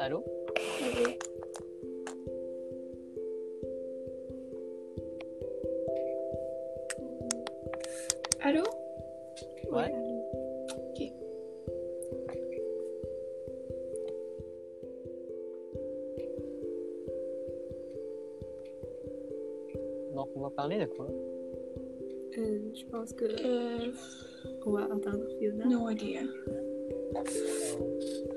Allô. Allô Ouais. Ok. Donc on va parler de quoi? Euh, je pense que euh. on va. No idea. Euh,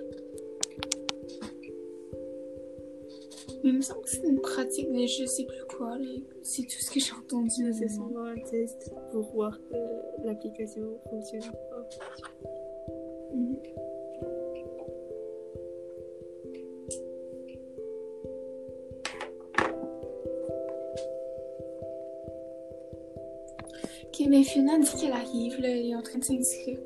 il me semble que c'est une pratique, mais je sais plus quoi. C'est tout ce que j'ai entendu. C'est souvent un test pour voir que l'application fonctionne. Ok, mais Fiona dit qu'elle arrive, là, elle est en train de s'inscrire.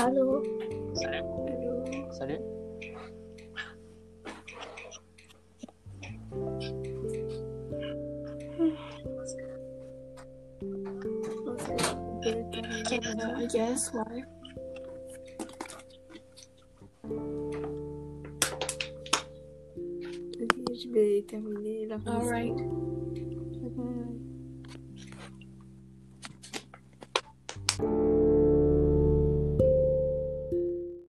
Allô? Salut. Allô? Salut. Je pense qu'on peut terminer. Euh, I guess, ouais. Ok, je vais terminer la Alright.